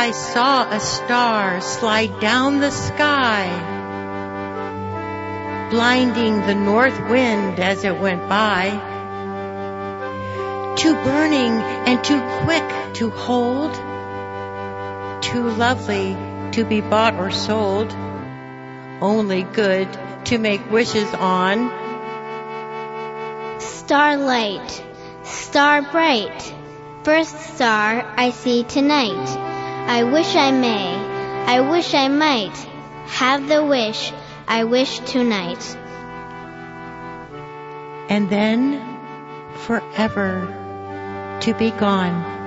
I saw a star slide down the sky, blinding the north wind as it went by. Too burning and too quick to hold, too lovely to be bought or sold, only good to make wishes on. Starlight, star bright, first star I see tonight. I wish I may, I wish I might have the wish I wish tonight. And then forever to be gone.